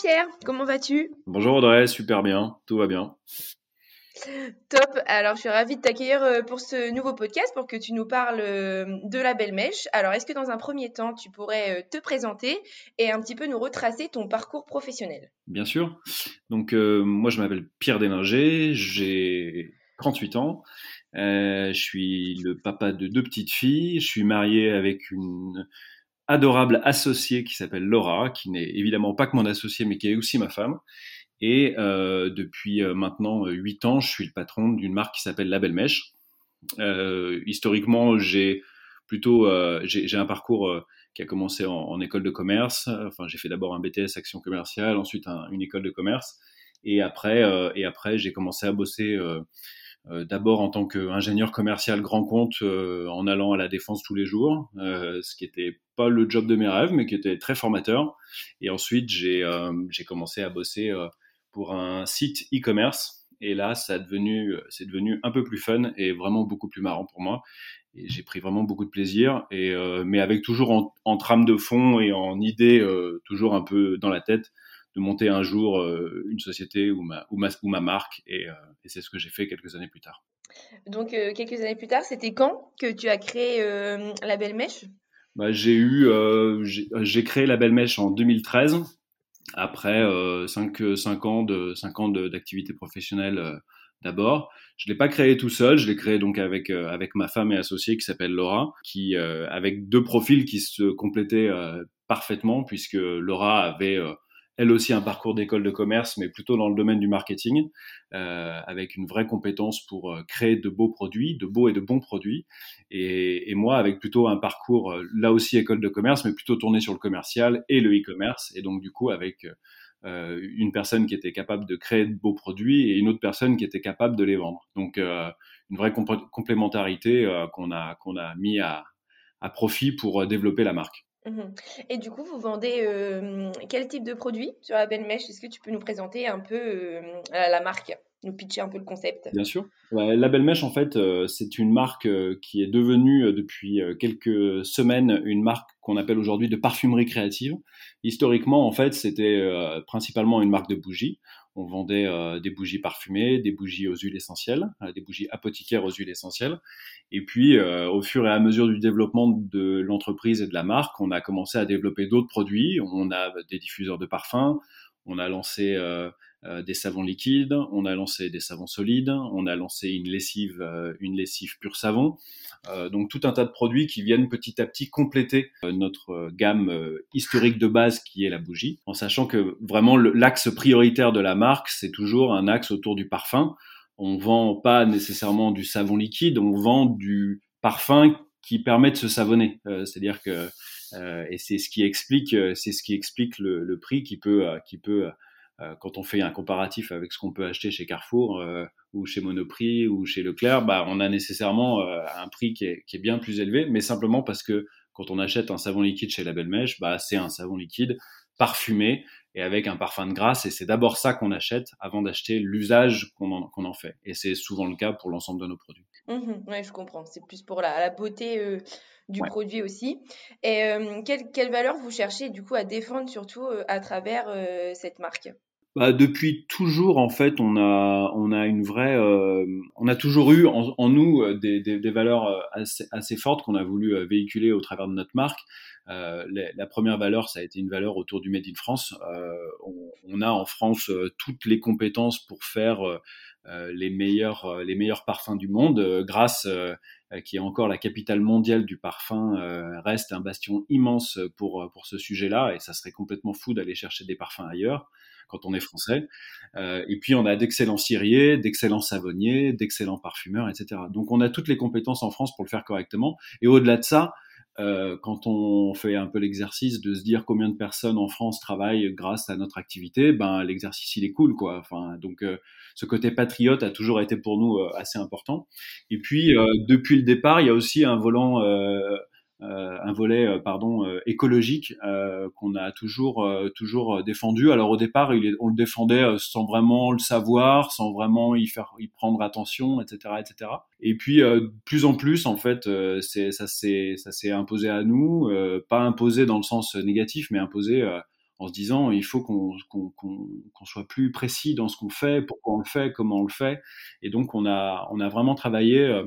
Pierre, comment vas-tu? Bonjour Audrey, super bien, tout va bien. Top, alors je suis ravie de t'accueillir euh, pour ce nouveau podcast pour que tu nous parles euh, de la belle mèche. Alors est-ce que dans un premier temps tu pourrais euh, te présenter et un petit peu nous retracer ton parcours professionnel? Bien sûr, donc moi je m'appelle Pierre Déninger, j'ai 38 ans, je suis le papa de deux petites filles, je suis marié avec une adorable associée qui s'appelle Laura, qui n'est évidemment pas que mon associée, mais qui est aussi ma femme. Et euh, depuis euh, maintenant euh, huit ans, je suis le patron d'une marque qui s'appelle La Belle Mèche. Euh, historiquement, j'ai plutôt euh, j'ai un parcours qui a commencé en, école de commerce. Enfin, j'ai fait d'abord un BTS action commerciale, ensuite un, une école de commerce, et après et après j'ai commencé à bosser euh, d'abord en tant qu'ingénieur commercial grand compte euh, en allant à la défense tous les jours, euh, ce qui était pas le job de mes rêves, mais qui était très formateur. Et ensuite, j'ai commencé à bosser pour un site e-commerce. Et là, ça devenu, c'est devenu un peu plus fun et vraiment beaucoup plus marrant pour moi. Et j'ai pris vraiment beaucoup de plaisir, et, mais avec toujours en, en, trame de fond et en idée toujours un peu dans la tête de monter un jour euh, une société ou ma, ou ma, ou ma marque. Et, euh, et c'est ce que j'ai fait quelques années plus tard. Donc, euh, quelques années plus tard, c'était quand que tu as créé la Belle Mèche? Bah, J'ai eu, j'ai créé la Belle Mèche en 2013, après 5, 5 ans de 5 ans d'activité professionnelle d'abord. Je l'ai pas créé tout seul, je l'ai créé donc avec avec ma femme et associée qui s'appelle Laura, qui avec deux profils qui se complétaient parfaitement puisque Laura avait elle aussi un parcours d'école de commerce, mais plutôt dans le domaine du marketing, euh, avec une vraie compétence pour euh, créer de beaux produits, de beaux et de bons produits. Et, et moi, avec plutôt un parcours, euh, là aussi école de commerce, mais plutôt tourné sur le commercial et le e-commerce. Et donc, du coup, avec euh, une personne qui était capable de créer de beaux produits et une autre personne qui était capable de les vendre. Donc, euh, une vraie complémentarité qu'on a, qu'on a mis à, à profit pour développer la marque. Mmh et du coup, vous vendez euh, quel type de produit sur la belle mèche Est-ce que tu peux nous présenter un peu euh, la marque? Nous pitcher un peu le concept Bien sûr. la Belle Mèche, en fait, euh, c'est une marque euh, qui est devenue euh, depuis quelques semaines une marque qu'on appelle aujourd'hui de parfumerie créative. Historiquement, en fait, c'était principalement une marque de bougies. On vendait des bougies parfumées, des bougies aux huiles essentielles, des bougies apothicaires aux huiles essentielles. Et puis, au fur et à mesure du développement de l'entreprise et de la marque, on a commencé à développer d'autres produits. On a des diffuseurs de parfums, on a lancé des savons liquides, on a lancé des savons solides, on a lancé une lessive, euh, une lessive pure savon. Euh, donc tout un tas de produits qui viennent petit à petit compléter notre gamme historique de base qui est la bougie, en sachant que vraiment l'axe prioritaire de la marque, c'est toujours un axe autour du parfum. On vend pas nécessairement du savon liquide, on vend du parfum qui permet de se savonner. C'est-à-dire que et c'est ce qui explique, c'est ce qui explique le, le prix qui peut, qui peut euh, quand on fait un comparatif avec ce qu'on peut acheter chez Carrefour euh, ou chez Monoprix ou chez Leclerc, bah, on a nécessairement euh, un prix qui est, qui est, bien plus élevé, mais simplement parce que quand on achète un savon liquide chez La Belle Mèche, bah, c'est un savon liquide parfumé et avec un parfum de grâce. Et c'est d'abord ça qu'on achète avant d'acheter l'usage qu'on en, en, fait. Et c'est souvent le cas pour l'ensemble de nos produits. Mmh oui, je comprends. C'est plus pour la, la beauté euh, du ouais. produit aussi. Et euh, quelle, quelle, valeur vous cherchez du coup à défendre surtout euh, à travers cette marque? Bah, depuis toujours, en fait, on a, on a une vraie, euh, on a toujours eu en, en nous euh, des, des, des, valeurs euh, assez, assez fortes qu'on a voulu euh, véhiculer au travers de notre marque. Euh, la, la, première valeur, ça a été une valeur autour du Made in France. Euh, on, on, a en France toutes les compétences pour faire les meilleurs, les meilleurs parfums du monde. grâce, qui est encore la capitale mondiale du parfum, reste un bastion immense pour pour ce sujet-là, et ça serait complètement fou d'aller chercher des parfums ailleurs quand on est français. Euh, et puis on a d'excellents ciriers, d'excellents savonniers, d'excellents parfumeurs, etc. Donc on a toutes les compétences en France pour le faire correctement. Et au-delà de ça, euh, quand on fait un peu l'exercice de se dire combien de personnes en France travaillent grâce à notre activité, ben l'exercice il est cool quoi. Enfin donc euh, ce côté patriote a toujours été pour nous euh, assez important. Et puis depuis le départ, il y a aussi un volant euh, un volet euh, pardon euh, écologique qu'on a toujours toujours défendu. Alors au départ, il on le défendait sans vraiment le savoir, sans vraiment y faire y prendre attention, etc., etc. Et puis plus en plus, en fait, c'est ça s'est ça s'est imposé à nous, pas imposé dans le sens négatif, mais imposé en se disant il faut qu'on qu'on qu'on soit plus précis dans ce qu'on fait, pourquoi on le fait, comment on le fait. Et donc on a on a vraiment travaillé euh,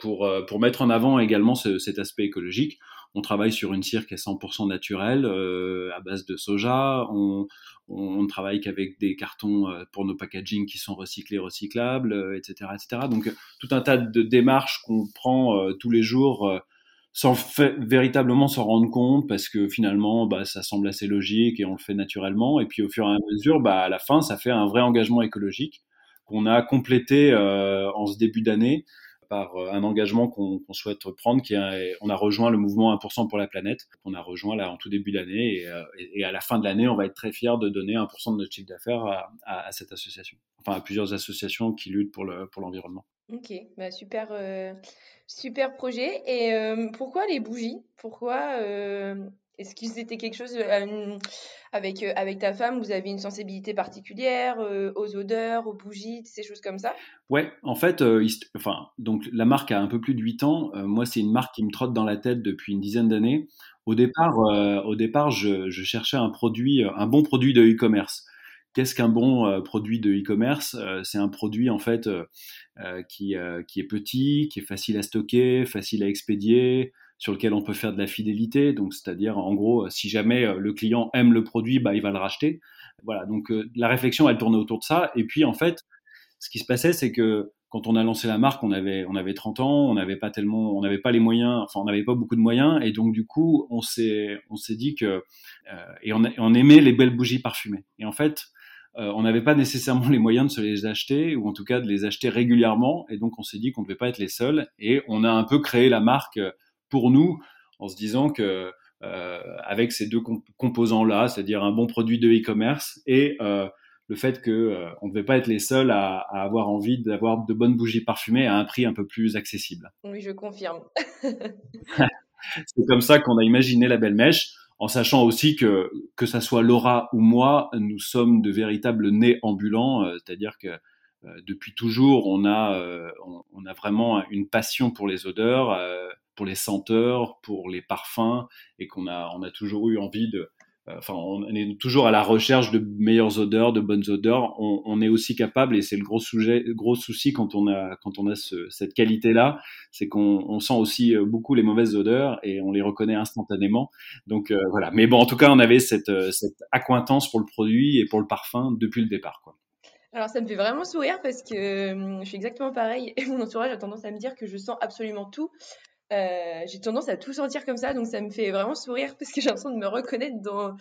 pour, euh, pour mettre en avant également ce, cet aspect écologique. On travaille sur une cire qui est 100% naturelle, euh, à base de soja. On, on, travaille qu'avec des cartons euh, pour nos packaging qui sont recyclés, recyclables, etc., etc. Donc tout un tas de démarches qu'on prend tous les jours sans fait, véritablement s'en rendre compte parce que finalement bah, ça semble assez logique et on le fait naturellement et puis au fur et à mesure bah, à la fin ça fait un vrai engagement écologique qu'on a complété euh, en ce début d'année par euh, un engagement qu'on souhaite prendre, qui est, on a rejoint le mouvement 1% pour la planète, qu'on a rejoint là en tout début d'année, euh, et, à la fin de l'année, on va être très fiers de donner 1% de notre chiffre d'affaires à, cette association, enfin à plusieurs associations qui luttent pour l'environnement. Le, pour ok, bah super, euh, super projet. Et pourquoi les bougies? Pourquoi est-ce que c'était quelque chose euh, avec, euh, avec ta femme Vous avez une sensibilité particulière euh, aux odeurs, aux bougies, ces choses comme ça? Ouais, en fait, enfin, donc la marque a un peu plus de 8 ans. moi, c'est une marque qui me trotte dans la tête depuis une dizaine d'années. Au départ, au départ je, je, cherchais un produit, un bon produit de e-commerce. Qu'est-ce qu'un bon produit de e-commerce? C'est un produit en fait qui, qui est petit, qui est facile à stocker, facile à expédier, sur lequel on peut faire de la fidélité. Donc, c'est-à-dire, en gros, si jamais euh, le client aime le produit, bah, il va le racheter. Voilà. Donc, euh, la réflexion, elle tournait autour de ça. Et puis, en fait, ce qui se passait, c'est que quand on a lancé la marque, on avait, on avait 30 ans, on n'avait pas tellement, on n'avait pas les moyens, enfin, on n'avait pas beaucoup de moyens. Et donc, du coup, on s'est, on s'est dit que, euh, et on, aimait les belles bougies parfumées. Et en fait, on n'avait pas nécessairement les moyens de se les acheter, ou en tout cas de les acheter régulièrement. Et donc, on s'est dit qu'on ne devait pas être les seuls. Et on a un peu créé la marque pour nous en se disant que euh, avec ces deux composants-là, c'est-à-dire un bon produit de e-commerce et euh, le fait que euh, on ne devait pas être les seuls à, avoir envie d'avoir de bonnes bougies parfumées à un prix un peu plus accessible. Oui, je confirme. c'est comme ça qu'on a imaginé la belle mèche, en sachant aussi que que ça soit Laura ou moi, nous sommes de véritables nez ambulants, c'est-à-dire que depuis toujours, on a, on, a vraiment une passion pour les odeurs pour les senteurs, pour les parfums, et qu'on a, on a toujours eu envie de, euh, enfin, on est toujours à la recherche de meilleures odeurs, de bonnes odeurs. On, est aussi capable, et c'est le gros sujet, gros souci quand on a, quand on a cette qualité-là, c'est qu'on sent aussi euh, beaucoup les mauvaises odeurs et on les reconnaît instantanément. Donc euh, voilà. Mais bon, en tout cas, on avait cette, cette accointance pour le produit et pour le parfum depuis le départ, quoi. Alors ça me fait vraiment sourire parce que hum, je suis exactement pareil et mon entourage a tendance à me dire que je sens absolument tout. Euh, j'ai tendance à tout sentir comme ça, donc ça me fait vraiment sourire parce que j'ai l'impression de me reconnaître dans,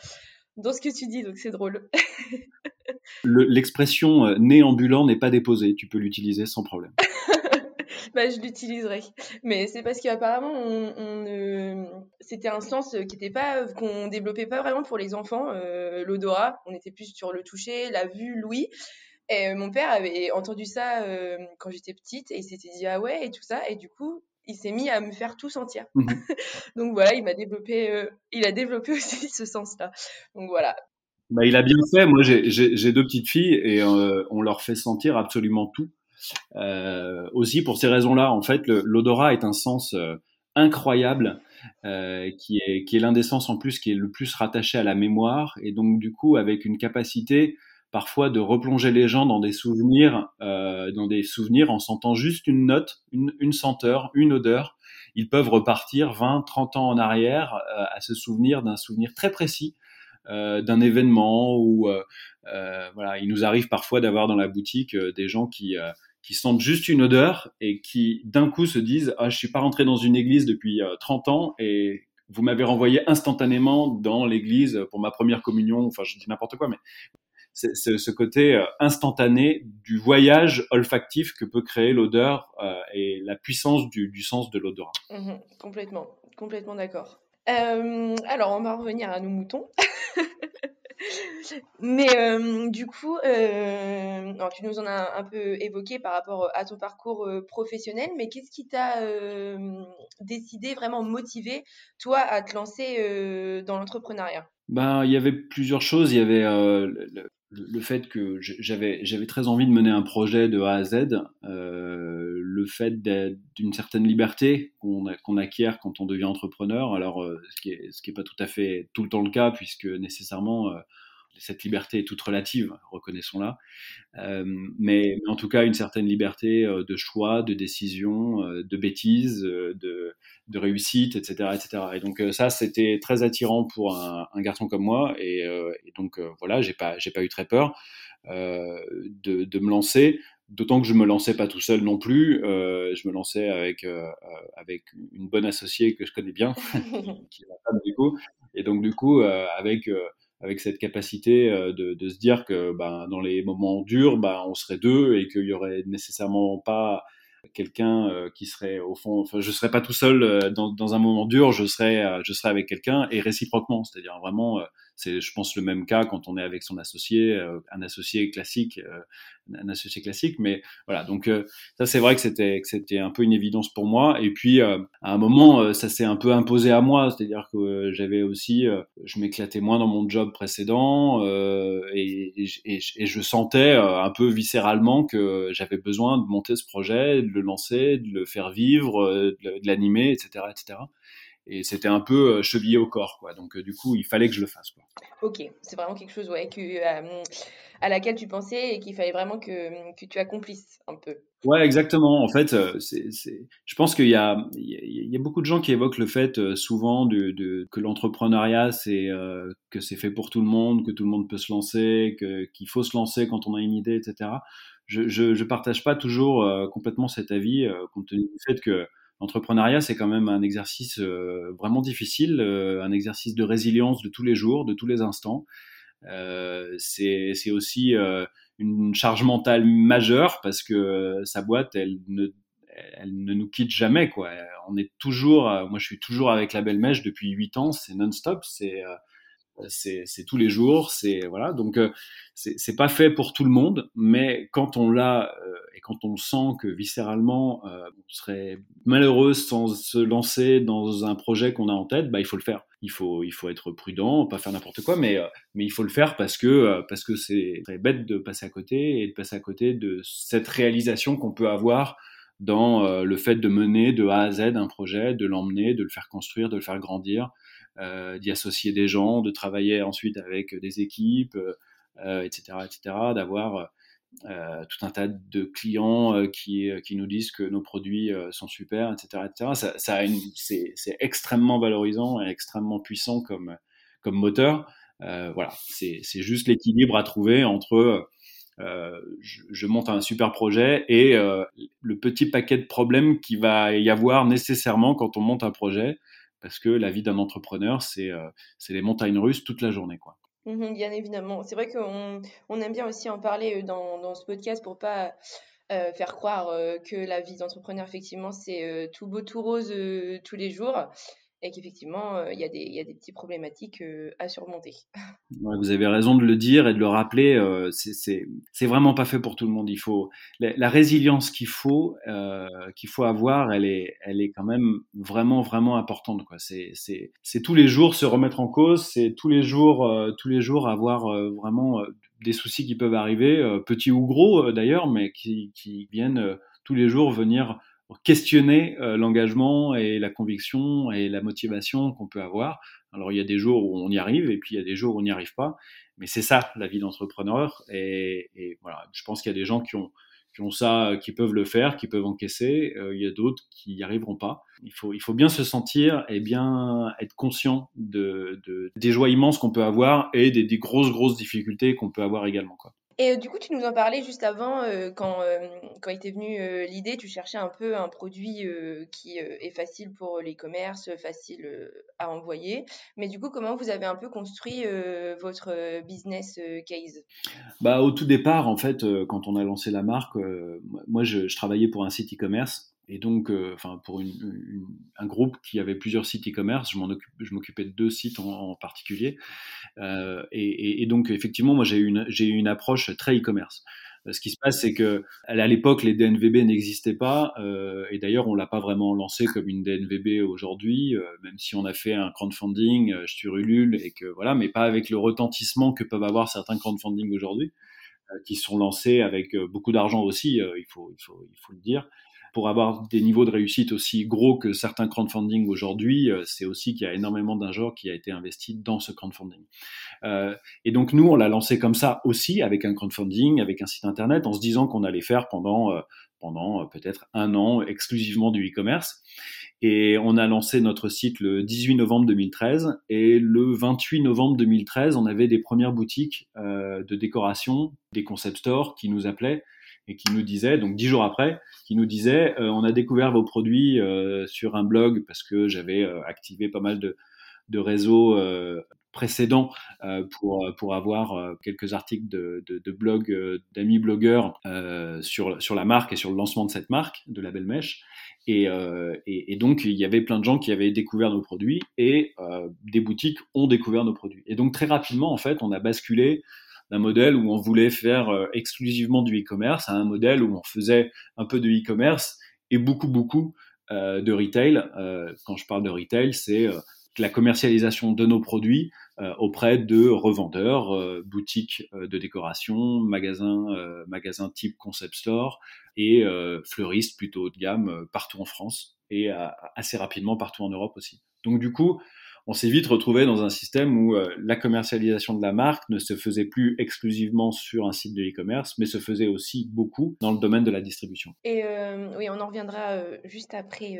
dans ce que tu dis, donc c'est drôle. L'expression euh, néambulant n'est pas déposée, tu peux l'utiliser sans problème. bah, je l'utiliserai. Mais c'est parce qu'apparemment, on, on c'était un sens qui était pas, qu'on développait pas vraiment pour les enfants, euh, l'odorat. On était plus sur le toucher, la vue, l'ouïe. Et mon père avait entendu ça quand j'étais petite et il s'était dit ah ouais? et tout ça. Et du coup, il s'est mis à me faire tout sentir. Mmh Donc voilà, il m'a développé, euh, il a développé aussi ce sens-là. Donc voilà. Bah, il a bien fait. Moi, j'ai deux petites filles et euh, on leur fait sentir absolument tout. Euh, aussi pour ces raisons-là, en fait, l'odorat est un sens incroyable qui est, qui est l'un des sens en plus qui est le plus rattaché à la mémoire et donc du coup avec une capacité parfois de replonger les gens dans des souvenirs, euh, dans des souvenirs en sentant juste une note, une, une senteur, une odeur. Ils peuvent repartir 20, 30 ans en arrière euh, à se souvenir d'un souvenir très précis euh, d'un événement ou euh, euh, voilà. Il nous arrive parfois d'avoir dans la boutique des gens qui qui sentent juste une odeur et qui d'un coup se disent ah je suis pas rentré dans une église depuis 30 ans et vous m'avez renvoyé instantanément dans l'église pour ma première communion enfin je dis n'importe quoi mais c'est ce côté instantané du voyage olfactif que peut créer l'odeur et la puissance du, du sens de l'odorat. Mmh complètement, complètement d'accord. alors, on va revenir à nos moutons. Mais du coup, tu nous en as un peu évoqué par rapport à ton parcours professionnel, mais qu'est-ce qui t'a décidé, vraiment motivé, toi, à te lancer dans l'entrepreneuriat? Ben, il y avait plusieurs choses. Il y avait le, fait que j'avais j'avais très envie de mener un projet de A à Z, le fait d'une certaine liberté qu'on acquiert quand on devient entrepreneur. Alors, ce qui est ce qui est pas tout à fait tout le temps le cas, puisque nécessairement cette liberté est toute relative, reconnaissons-la, euh, mais, en tout cas une certaine liberté euh, de choix, de décision, euh, de bêtises, de, réussite, etc., etc. Et donc ça, c'était très attirant pour un, garçon comme moi, et, donc voilà, j'ai pas, pas eu très peur de, me lancer. D'autant que je me lançais pas tout seul non plus, je me lançais avec avec une bonne associée que je connais bien, qui est ma femme du coup, et donc du coup avec avec cette capacité euh, de, se dire que ben, dans les moments durs, ben, on serait deux et qu'il y aurait nécessairement pas quelqu'un euh, qui serait au fond, enfin, je serais pas tout seul euh, dans, dans, un moment dur, je serais, je serais avec quelqu'un et réciproquement, c'est-à-dire vraiment, c'est, je pense, le même cas quand on est avec son associé, un associé classique, un associé classique, mais voilà, donc ça c'est vrai que c'était, que c'était un peu une évidence pour moi. Et puis à un moment, ça s'est un peu imposé à moi, c'est-à-dire que j'avais aussi, je m'éclatais moins dans mon job précédent et, je sentais un peu viscéralement que j'avais besoin de monter ce projet, de le lancer, de le faire vivre, de l'animer, etc., etc et c'était un peu chevillé au corps quoi. Donc du coup il fallait que je le fasse quoi. ok. C'est vraiment quelque chose ouais, que, à laquelle tu pensais et qu'il fallait vraiment que, que, tu accomplisses un peu. Ouais exactement. En fait c'est, je pense qu'il y a, il y a beaucoup de gens qui évoquent le fait souvent de, de que l'entrepreneuriat c'est que c'est fait pour tout le monde que tout le monde peut se lancer que, qu'il faut se lancer quand on a une idée etc je, je, je partage pas toujours complètement cet avis compte tenu du fait que L'entrepreneuriat, c'est quand même un exercice euh, vraiment difficile, euh, un exercice de résilience de tous les jours, de tous les instants. Euh, c'est aussi une charge mentale majeure parce que sa boîte, elle ne, elle ne nous quitte jamais. Quoi. On est toujours, moi je suis toujours avec la belle mèche depuis 8 ans, c'est non-stop, c'est c'est tous les jours, c'est voilà. Donc euh, c'est pas fait pour tout le monde, mais quand on l'a euh, et quand on sent que viscéralement euh, on serait malheureux sans se lancer dans un projet qu'on a en tête, bah il faut le faire. Il faut il faut être prudent, pas faire n'importe quoi, mais mais il faut le faire parce que parce que c'est très bête de passer à côté et de passer à côté de cette réalisation qu'on peut avoir dans le fait de mener de A à Z un projet, de l'emmener, de le faire construire, de le faire grandir, euh, d'y associer des gens, de travailler ensuite avec des équipes, etc., euh, etc., d'avoir euh, tout un tas de clients qui, qui nous disent que nos produits sont super, etc., etc. Ça, c'est, extrêmement valorisant et extrêmement puissant comme, comme moteur. voilà, c'est, juste l'équilibre à trouver entre euh, je, je, monte un super projet et euh, le petit paquet de problèmes qu'il va y avoir nécessairement quand on monte un projet parce que la vie d'un entrepreneur, c'est euh, les montagnes russes toute la journée. Quoi. Mmh bien évidemment. C'est vrai qu'on on aime bien aussi en parler euh, dans, dans ce podcast pour pas euh, faire croire que la vie d'entrepreneur, effectivement, c'est tout beau, tout rose tous les jours et qu'effectivement, euh, il y, y, a des petites problématiques euh, à surmonter. vous avez raison de le dire et de le rappeler. Euh, c'est vraiment pas fait pour tout le monde. Il faut la, résilience qu'il faut euh, qu'il faut avoir, elle est elle est quand même vraiment vraiment importante. C'est tous les jours se remettre en cause. C'est tous les jours euh, tous les jours avoir vraiment des soucis qui peuvent arriver, petits ou gros d'ailleurs, mais qui viennent tous les jours venir questionner euh, l'engagement et la conviction et la motivation qu'on peut avoir. Alors il y a des jours où on y arrive et puis il y a des jours où on n'y arrive pas, mais c'est ça la vie d'entrepreneur. Et, et, voilà, je pense qu'il y a des gens qui ont qui ont ça, qui peuvent le faire, qui peuvent encaisser. Euh, il y a d'autres qui n'y arriveront pas. Il faut, il faut bien se sentir et bien être conscient de, de des joies immenses qu'on peut avoir et des, des grosses grosses difficultés qu'on peut avoir également. Quoi. Et du coup, tu nous en parlais juste avant, quand, quand était venue l'idée, tu cherchais un peu un produit qui est facile pour l'e-commerce, facile à envoyer. Mais du coup, comment vous avez un peu construit votre business case? Bah, Au tout départ, en fait, quand on a lancé la marque, moi, je travaillais pour un site e-commerce et donc, euh, enfin, pour un groupe qui avait plusieurs sites e-commerce, je m'occupais de deux sites en, particulier. Euh, et, donc, effectivement, moi, j'ai eu une, approche très e-commerce. Euh, ce qui se passe, c'est que à l'époque, les DNVB n'existaient pas, et d'ailleurs, on l'a pas vraiment lancé comme une DNVB aujourd'hui, même si on a fait un crowdfunding sur Ulule et que voilà, mais pas avec le retentissement que peuvent avoir certains crowdfunding aujourd'hui, qui sont lancés avec beaucoup d'argent aussi, il faut le dire pour avoir des niveaux de réussite aussi gros que certains crowdfunding aujourd'hui, euh, c'est aussi qu'il y a énormément d'un genre qui a été investi dans ce crowdfunding. Euh, et donc nous, on l'a lancé comme ça aussi, avec un crowdfunding, avec un site internet, en se disant qu'on allait faire pendant euh, pendant peut-être un an exclusivement du e-commerce. Et on a lancé notre site le 18 novembre 2013 et le 28 novembre 2013, on avait des premières boutiques de décoration, des concept stores qui nous appelaient et qui nous disait, donc dix jours après, qui nous disait, euh, on a découvert vos produits euh, sur un blog parce que j'avais euh, activé pas mal de, réseaux précédents pour, pour avoir quelques articles de, de, blog d'amis blogueurs sur, sur la marque et sur le lancement de cette marque, de la Belle Mèche. Et, et, donc, il y avait plein de gens qui avaient découvert nos produits et des boutiques ont découvert nos produits. Et donc, très rapidement, en fait, on a basculé d'un modèle où on voulait faire euh, exclusivement du e-commerce à un modèle où on faisait un peu de e-commerce et beaucoup, beaucoup euh, de retail. Euh, quand je parle de retail, c'est la commercialisation de nos produits auprès de revendeurs, boutiques de décoration, magasins, magasins type concept store et fleuristes plutôt haut de gamme partout en France et assez rapidement partout en Europe aussi. Donc du coup, on s'est vite retrouvé dans un système où euh, la commercialisation de la marque ne se faisait plus exclusivement sur un site de e-commerce, mais se faisait aussi beaucoup dans le domaine de la distribution. Et euh, oui, on en reviendra euh, juste après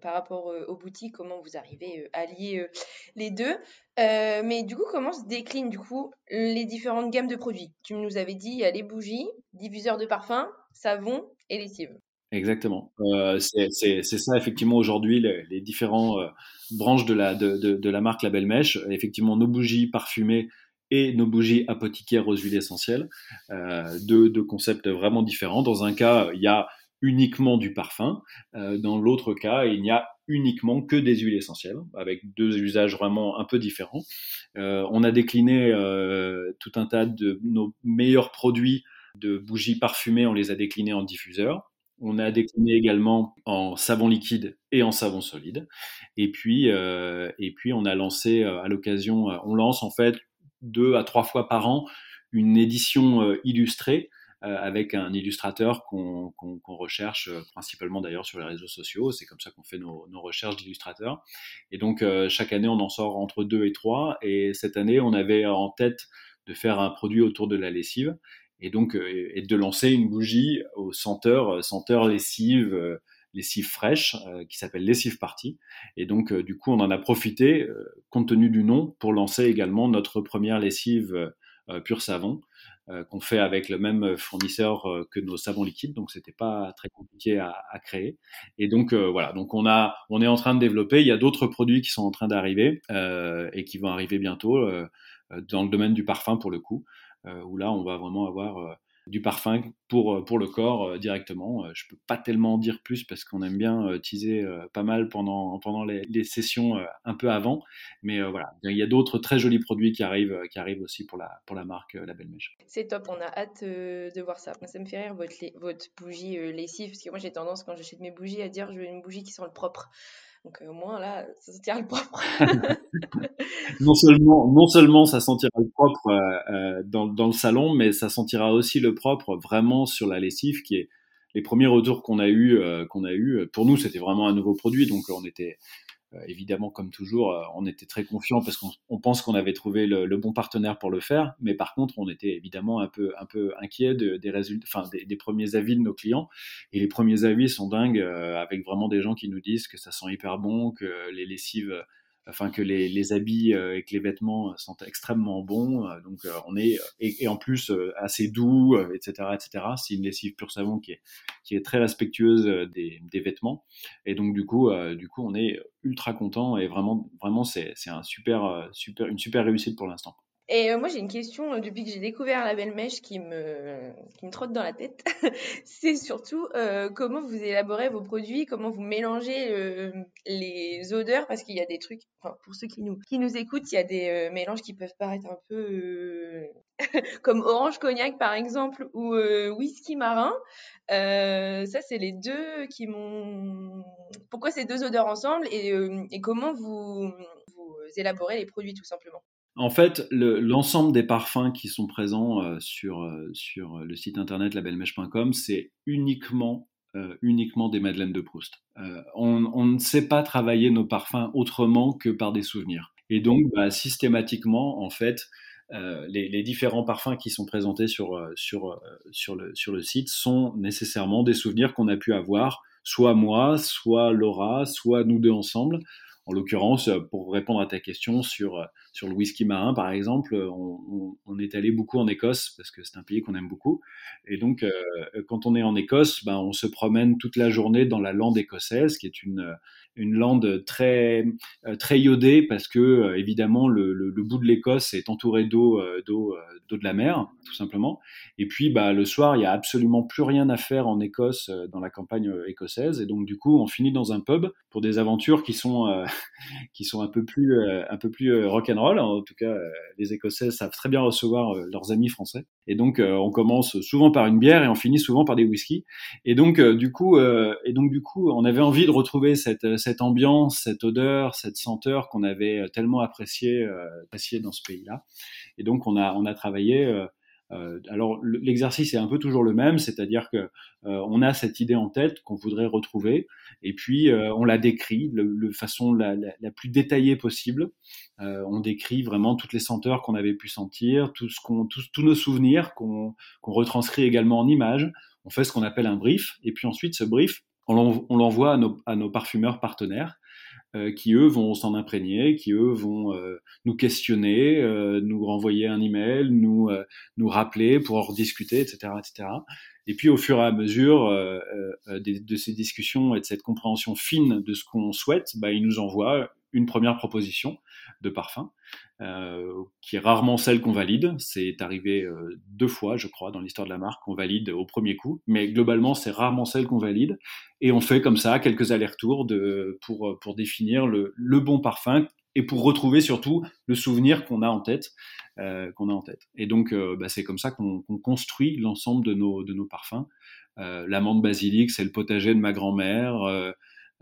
par rapport aux boutiques, comment vous arrivez à lier les deux. mais du coup, comment se déclinent du coup les différentes gammes de produits? Tu nous avais dit, il y a les bougies, diffuseurs de parfums, savon et lessive. Exactement. Euh, c'est ça effectivement aujourd'hui les, les différents euh, branches de la de, de, de, la marque La Belle Mèche. Effectivement, nos bougies parfumées et nos bougies apothicaires aux huiles essentielles, euh, deux, deux concepts vraiment différents. Dans un cas, il y a uniquement du parfum. Euh, dans l'autre cas, il n'y a uniquement que des huiles essentielles, avec deux usages vraiment un peu différents. Euh, on a décliné euh, tout un tas de nos meilleurs produits de bougies parfumées, on les a déclinés en diffuseurs. On a décliné également en savon liquide et en savon solide. Et puis, euh, et puis on a lancé euh, à l'occasion, euh, on lance en fait deux à trois fois par an une édition illustrée avec un illustrateur qu'on recherche principalement d'ailleurs sur les réseaux sociaux. C'est comme ça qu'on fait nos, nos recherches d'illustrateurs. Et donc chaque année, on en sort entre deux et trois. Et cette année, on avait en tête de faire un produit autour de la lessive et donc euh, et de lancer une bougie au senteur euh, senteur lessive euh, lessive fraîche qui s'appelle Lessive Party. Et donc, du coup, on en a profité, compte tenu du nom, pour lancer également notre première lessive pure savon qu'on fait avec le même fournisseur que nos savons liquides. Donc, c'était pas très compliqué à, à, créer. Et donc, voilà. Donc, on a, on est en train de développer. Il y a d'autres produits qui sont en train d'arriver et qui vont arriver bientôt dans le domaine du parfum pour le coup. Euh, où là, on va vraiment avoir euh, du parfum pour, euh, pour le corps directement. je peux pas tellement en dire plus parce qu'on aime bien teaser pas mal pendant, pendant les, sessions un peu avant. Mais voilà, il y a d'autres très jolis produits qui arrivent, qui arrivent aussi pour la, pour la marque La Belle Mèche. C'est top, on a hâte de voir ça. Ça me fait rire votre, votre bougie lessive parce que moi j'ai tendance quand j'achète mes bougies à dire je veux une bougie qui sent le propre. Donc au moins là, ça sentira le propre. non seulement, non seulement ça sentira le propre euh, euh, dans, dans, le salon, mais ça sentira aussi le propre vraiment sur la lessive, qui est les premiers retours qu'on a eu, euh, qu'on a eu. Pour nous, c'était vraiment un nouveau produit, donc on était euh, évidemment, comme toujours, euh, on était très confiant parce qu'on pense qu'on avait trouvé le, bon partenaire pour le faire, mais par contre, on était évidemment un peu, un peu inquiet des résultats, enfin des, premiers avis de nos clients. Et les premiers avis sont dingues, euh, avec vraiment des gens qui nous disent que ça sent hyper bon, que les lessives enfin que les, les habits et que les vêtements sont extrêmement bons. donc on est et, et, en plus assez doux, etc., etc. C'est une lessive pur savon qui est qui est très respectueuse des, des vêtements. Et donc du coup, du coup, on est ultra content et vraiment, vraiment, c'est c'est un super, super, une super réussite pour l'instant. Et euh, moi, j'ai une question euh, depuis que j'ai découvert la belle mèche qui me, qui me trotte dans la tête. c'est surtout euh, comment vous élaborez vos produits, comment vous mélangez les odeurs, parce qu'il y a des trucs, enfin, pour ceux qui nous, qui nous écoutent, il y a des mélanges qui peuvent paraître un peu comme orange cognac par exemple, ou whisky marin. ça, c'est les deux qui m'ont. Pourquoi ces deux odeurs ensemble et, et comment vous, vous élaborez les produits tout simplement? En fait, l'ensemble des parfums qui sont présents euh, sur, euh, sur le site internet labelmèche.com, c'est uniquement, euh, uniquement des Madeleines de Proust. On, ne sait pas travailler nos parfums autrement que par des souvenirs. Et donc, bah, systématiquement, en fait, les, les, différents parfums qui sont présentés sur, sur, sur, le, sur le site sont nécessairement des souvenirs qu'on a pu avoir, soit moi, soit Laura, soit nous deux ensemble. En l'occurrence, pour répondre à ta question sur, sur le whisky marin, par exemple, on, est allé beaucoup en Écosse parce que c'est un pays qu'on aime beaucoup. Et donc, euh, quand on est en Écosse, ben, on se promène toute la journée dans la lande écossaise, qui est une, lande très, euh, très iodée parce que, euh, évidemment, le, bout de l'Écosse est entouré d'eau, d'eau, d'eau de la mer, tout simplement. Et puis, bah, le soir, il y a absolument plus rien à faire en Écosse, dans la campagne écossaise. Et donc, du coup, on finit dans un pub pour des aventures qui sont qui sont un peu plus, un peu plus euh, rock'n'roll. En tout cas, euh, les Écossais savent très bien recevoir leurs amis français. Et donc, on commence souvent par une bière et on finit souvent par des whisky. Et donc, du coup, et donc du coup, on avait envie de retrouver cette, ambiance, cette odeur, cette senteur qu'on avait tellement apprécié, apprécié dans ce pays-là. Et donc, on a, travaillé euh, alors l'exercice est un peu toujours le même, c'est-à-dire que euh, on a cette idée en tête qu'on voudrait retrouver, et puis euh, on la décrit de façon la, la, la, plus détaillée possible. On décrit vraiment toutes les senteurs qu'on avait pu sentir, tout ce qu'on, tous, nos souvenirs qu'on, qu'on retranscrit également en images. On fait ce qu'on appelle un brief, et puis ensuite ce brief, on l'envoie à nos, à nos parfumeurs partenaires euh, qui eux vont s'en imprégner, qui eux vont euh, nous questionner, euh, nous renvoyer un email, nous nous rappeler pour en discuter, etc., etc. Et puis au fur et à mesure de, de, ces discussions et de cette compréhension fine de ce qu'on souhaite, bah, ils nous envoient une première proposition de parfum, euh, qui est rarement celle qu'on valide. C'est arrivé euh, deux fois, je crois, dans l'histoire de la marque, qu'on valide au premier coup, mais globalement, c'est rarement celle qu'on valide. Et on fait comme ça quelques allers-retours pour, pour définir le, bon parfum et pour retrouver surtout le souvenir qu'on a en tête. Euh. Et donc, euh, bah, c'est comme ça qu'on construit l'ensemble de nos, parfums. Euh, L'amande basilic, c'est le potager de ma grand-mère.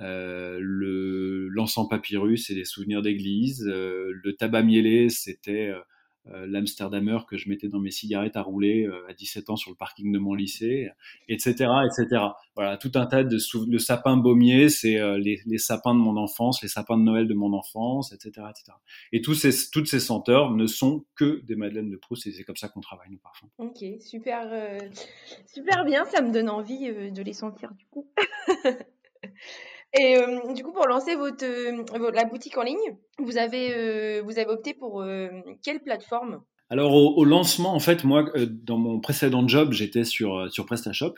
Euh, euh, le l'encens papyrus, c'est des souvenirs d'église. Euh, le tabac mielé, c'était euh, euh, l'Amsterdamer que je mettais dans mes cigarettes à rouler à 17 ans sur le parking de mon lycée, etc., etc. Voilà, tout un tas de le sapin baumier, c'est les, sapins de mon enfance, les sapins de Noël de mon enfance, etc., etc. Et toutes ces senteurs ne sont que des madeleines de Proust et c'est comme ça qu'on travaille nos parfums. Ok, super, super bien, ça me donne envie de les sentir du coup. Et euh, du coup, pour lancer votre, euh, la boutique en ligne, vous avez, euh, vous avez opté pour quelle plateforme? Alors au, lancement, en fait, moi, dans mon précédent job, j'étais sur sur PrestaShop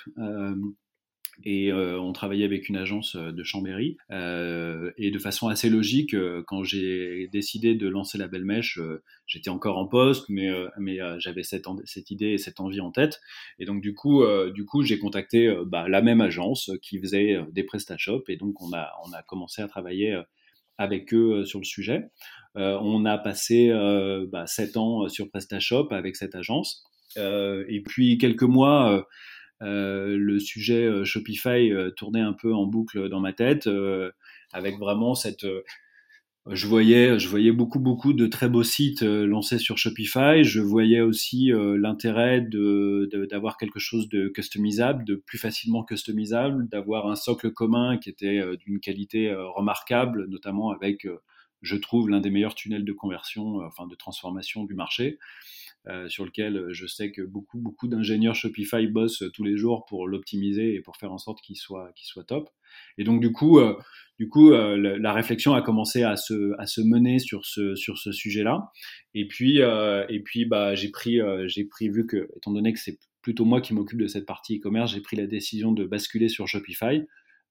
et euh, on travaillait avec une agence euh, de Chambéry. Euh, et de façon assez logique, quand j'ai décidé de lancer la Belle Mèche, j'étais encore en poste, mais, mais j'avais cette, cette idée et cette envie en tête. Et donc du coup, du coup, j'ai contacté bah, la même agence qui faisait des PrestaShop, et donc on a, on a commencé à travailler avec eux sur le sujet. on a passé bah, sept ans sur PrestaShop avec cette agence. et puis quelques mois euh, le sujet euh, Shopify euh, tournait un peu en boucle dans ma tête, avec vraiment cette je voyais, je voyais beaucoup, beaucoup de très beaux sites lancés sur Shopify. Je voyais aussi l'intérêt de, d'avoir quelque chose de customisable, de plus facilement customisable, d'avoir un socle commun qui était d'une qualité remarquable, notamment avec, je trouve, l'un des meilleurs tunnels de conversion, enfin de transformation du marché. Sur lequel je sais que beaucoup, beaucoup d'ingénieurs Shopify bossent tous les jours pour l'optimiser et pour faire en sorte qu'il soit, soit top. Et donc, du coup, du coup, la réflexion a commencé à se, à se mener sur ce, sur ce sujet-là. Et puis, puis, bah, j'ai pris, pris, vu que, étant donné que c'est plutôt moi qui m'occupe de cette partie e-commerce, j'ai pris la décision de basculer sur Shopify.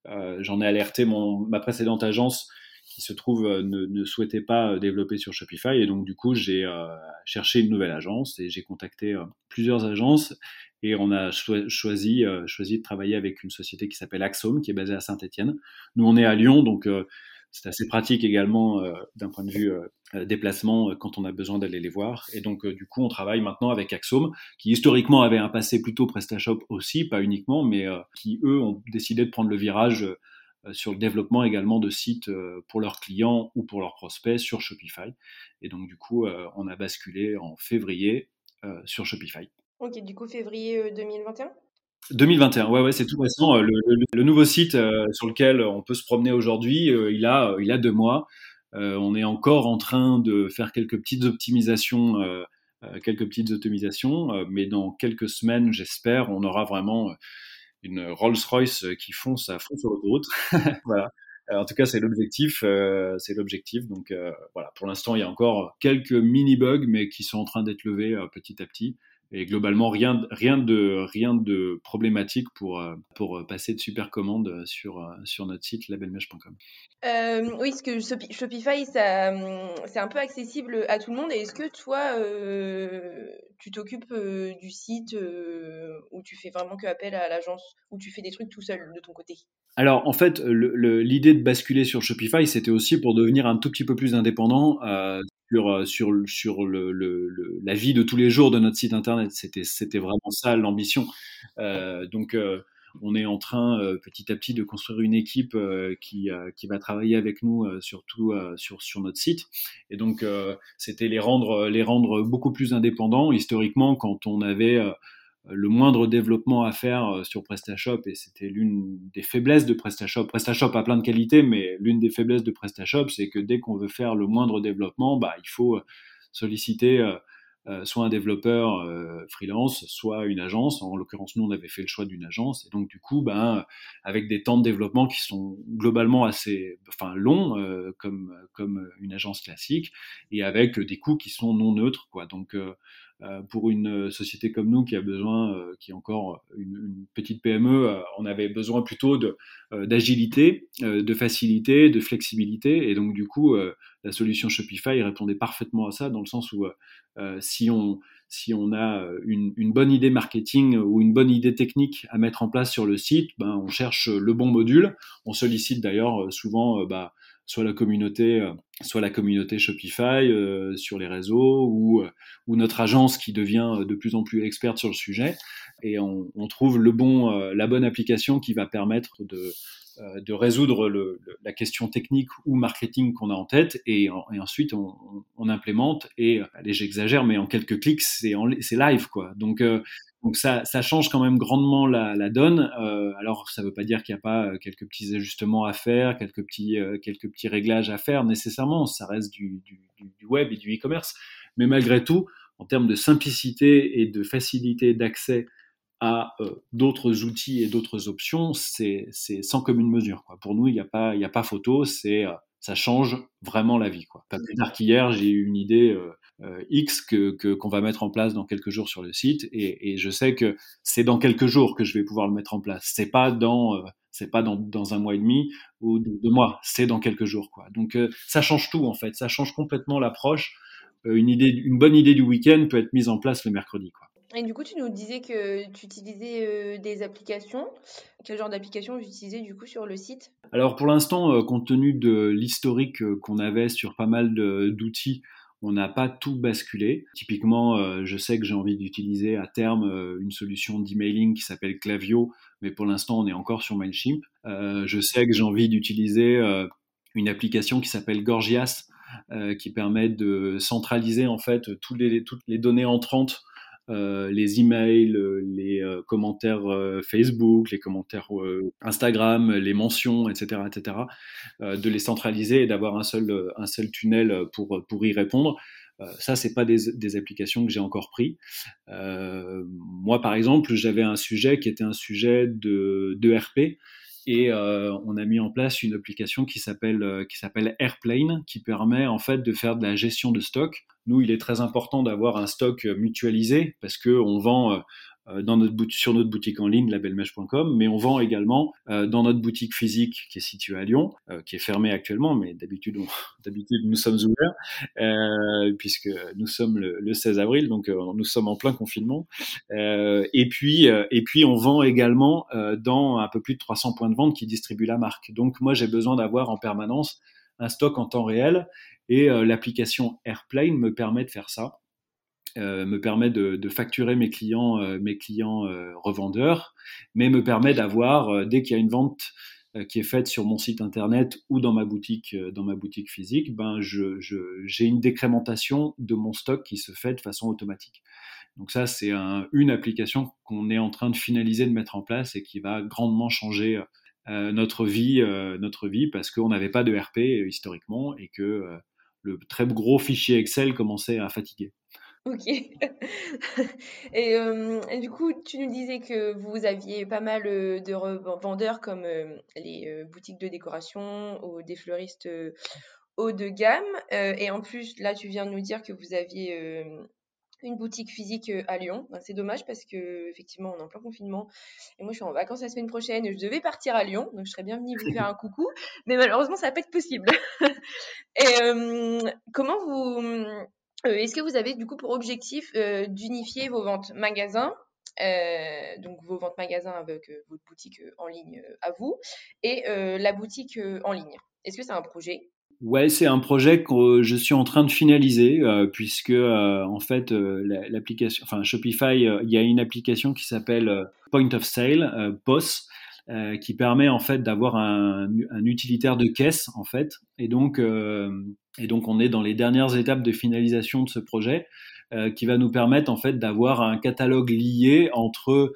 Euh, j'en ai alerté mon, ma précédente agence se trouve euh, ne, ne, souhaitait pas euh, développer sur Shopify et donc du coup j'ai cherché une nouvelle agence et j'ai contacté plusieurs agences et on a choisi, choisi de travailler avec une société qui s'appelle Axome qui est basée à Saint-Étienne. Nous on est à Lyon donc c'est assez pratique également d'un point de vue euh, déplacements euh, quand on a besoin d'aller les voir. Et donc, euh, du coup, on travaille maintenant avec Axome, qui historiquement avait un passé plutôt PrestaShop aussi, pas uniquement, mais qui, eux, ont décidé de prendre le virage sur le développement également de sites pour leurs clients ou pour leurs prospects sur Shopify. Et donc, du coup, on a basculé en février sur Shopify. Ok, du coup, février 2021 2021, ouais, ouais, c'est tout récent. Le, le, nouveau site sur lequel on peut se promener aujourd'hui, il, a, il a deux mois. Euh, on est encore en train de faire quelques petites optimisations, euh, euh, quelques petites optimisations, mais dans quelques semaines, j'espère, on aura vraiment une Rolls-Royce qui fonce à fond sur l'autoroute. voilà. En tout cas, c'est l'objectif. c'est l'objectif. Donc voilà, pour l'instant, il y a encore quelques mini bugs, mais qui sont en train d'être levés petit à petit. Et globalement, rien, rien, de, rien de problématique pour, euh, pour passer de super commandes sur, euh, sur notre site labelmesh.com. Euh, oui, parce que Shopify, ça, c'est un peu accessible à tout le monde. Et est-ce que toi, tu t'occupes du site où tu fais vraiment que appel à l'agence, où tu fais des trucs tout seul de ton côté? Alors en fait, l'idée de basculer sur Shopify, c'était aussi pour devenir un tout petit peu plus indépendant, sur, euh, sur, sur le, le, la vie de tous les jours de notre site internet. C'était, c'était vraiment ça l'ambition. Euh, donc, euh, on est en train petit à petit de construire une équipe qui, qui va travailler avec nous surtout sur, sur notre site. Et donc, c'était les rendre, les rendre beaucoup plus indépendants. Historiquement, quand on avait le moindre développement à faire euh, sur PrestaShop et c'était l'une des faiblesses de PrestaShop. PrestaShop a plein de qualités, mais l'une des faiblesses de PrestaShop, c'est que dès qu'on veut faire le moindre développement, bah, il faut euh, solliciter euh, soit un développeur freelance, soit une agence. En l'occurrence, nous, on avait fait le choix d'une agence. Et donc, du coup, ben, avec des temps de développement qui sont globalement assez enfin, longs, comme, comme une agence classique, et avec des coûts qui sont non neutres. Quoi. Donc, pour une euh, société comme nous qui a besoin, euh, qui est encore une, petite PME, on avait besoin plutôt d'agilité, de facilité, de flexibilité. Et donc du coup, la solution Shopify répondait parfaitement à ça, dans le sens où si on si on a une, une, bonne idée marketing ou une bonne idée technique à mettre en place sur le site, ben, on cherche le bon module. On sollicite d'ailleurs souvent bah, soit la communauté, euh, soit la communauté Shopify euh, sur les réseaux ou, euh, ou notre agence qui devient de plus en plus experte sur le sujet. Et on, on trouve le bon, la bonne application qui va permettre de, de résoudre le, la question technique ou marketing qu'on a en tête. Et, ensuite on, on, implémente et allez j'exagère mais en quelques clics c'est live quoi. Donc donc ça, change quand même grandement la, donne. Euh, alors ça ne veut pas dire qu'il n'y a pas euh, quelques petits ajustements à faire, quelques petits, euh, quelques petits réglages à faire nécessairement. Ça reste du, du, web et du e-commerce. Mais malgré tout, en termes de simplicité et de facilité d'accès à d'autres outils et d'autres options, c'est sans commune mesure. Pour nous, il n'y a, pas, a pas photo, c'est ça change vraiment la vie. Quoi. Pas plus tard qu'hier, j'ai eu une idée euh, X que qu'on va mettre en place dans quelques jours sur le site et, et je sais que c'est dans quelques jours que je vais pouvoir le mettre en place. C'est pas dans euh, c'est pas dans, dans, un mois et demi ou deux, mois, c'est dans quelques jours quoi. Donc euh, ça change tout en fait, ça change complètement l'approche. une idée, une bonne idée du week-end peut être mise en place le mercredi quoi. Et du coup, tu nous disais que tu utilisais des applications. Quel genre d'applications vous du coup sur le site? Alors pour l'instant, compte tenu de l'historique qu'on avait sur pas mal d'outils, on n'a pas tout basculé. Typiquement, euh, je sais que j'ai envie d'utiliser à terme euh, une solution d'emailing qui s'appelle Clavio, mais pour l'instant, on est encore sur Mailchimp. Euh, je sais que j'ai envie d'utiliser une application qui s'appelle Gorgias, qui permet de centraliser en fait toutes les données entrantes euh, les emails, euh, les euh, commentaires Facebook, les commentaires Instagram, les mentions, etc., etc., de les centraliser et d'avoir un seul, un seul tunnel pour, pour y répondre. ça, c'est pas des, des, applications que j'ai encore pris. moi, par exemple, j'avais un sujet qui était un sujet de, de RP et euh, on a mis en place une application qui s'appelle euh, qui s'appelle Airplane qui permet en fait de faire de la gestion de stock. Nous, il est très important d'avoir un stock mutualisé parce que on vend euh, dans notre sur notre boutique en ligne, labelmèche.com, mais on vend également euh, dans notre boutique physique qui est située à Lyon, euh, qui est fermée actuellement, mais d'habitude, d'habitude nous sommes ouverts puisque nous sommes le, le 16 avril, donc nous sommes en plein confinement. et puis, et puis, on vend également dans un peu plus de 300 points de vente qui distribuent la marque. Donc, moi, j'ai besoin d'avoir en permanence un stock en temps réel et l'application Airplane me permet de faire ça. Euh, me permet de, facturer mes clients, euh, mes clients euh, revendeurs, mais me permet d'avoir, dès qu'il y a une vente qui est faite sur mon site internet ou dans ma boutique, dans ma boutique physique, ben j'ai une décrémentation de mon stock qui se fait de façon automatique. Donc ça, c'est une application qu'on est en train de finaliser, de mettre en place et qui va grandement changer notre vie, notre vie, parce qu'on n'avait pas de RP historiquement et que le très gros fichier Excel commençait à fatiguer. Ok. Et, et, du coup, tu nous disais que vous aviez pas mal de revendeurs comme les boutiques de décoration ou des fleuristes haut de gamme. et en plus, là, tu viens de nous dire que vous aviez une boutique physique à Lyon. Ben, c'est dommage parce que effectivement, on est en plein confinement. Et moi, je suis en vacances la semaine prochaine et je devais partir à Lyon. Donc, je serais bien venue vous faire un coucou. Mais malheureusement, ça va pas être possible. et comment vous euh, est-ce que vous avez du coup pour objectif euh, d'unifier vos ventes magasins euh, donc vos ventes magasins avec votre boutique en ligne à vous et la boutique en ligne? Est-ce que c'est un projet? Ouais, c'est un projet que je suis en train de finaliser puisque en fait l'application, enfin Shopify, il y a une application qui s'appelle Point of Sale, POS, qui permet en fait d'avoir un, utilitaire de caisse en fait, et donc et donc, on est dans les dernières étapes de finalisation de ce projet euh, qui va nous permettre en fait d'avoir un catalogue lié entre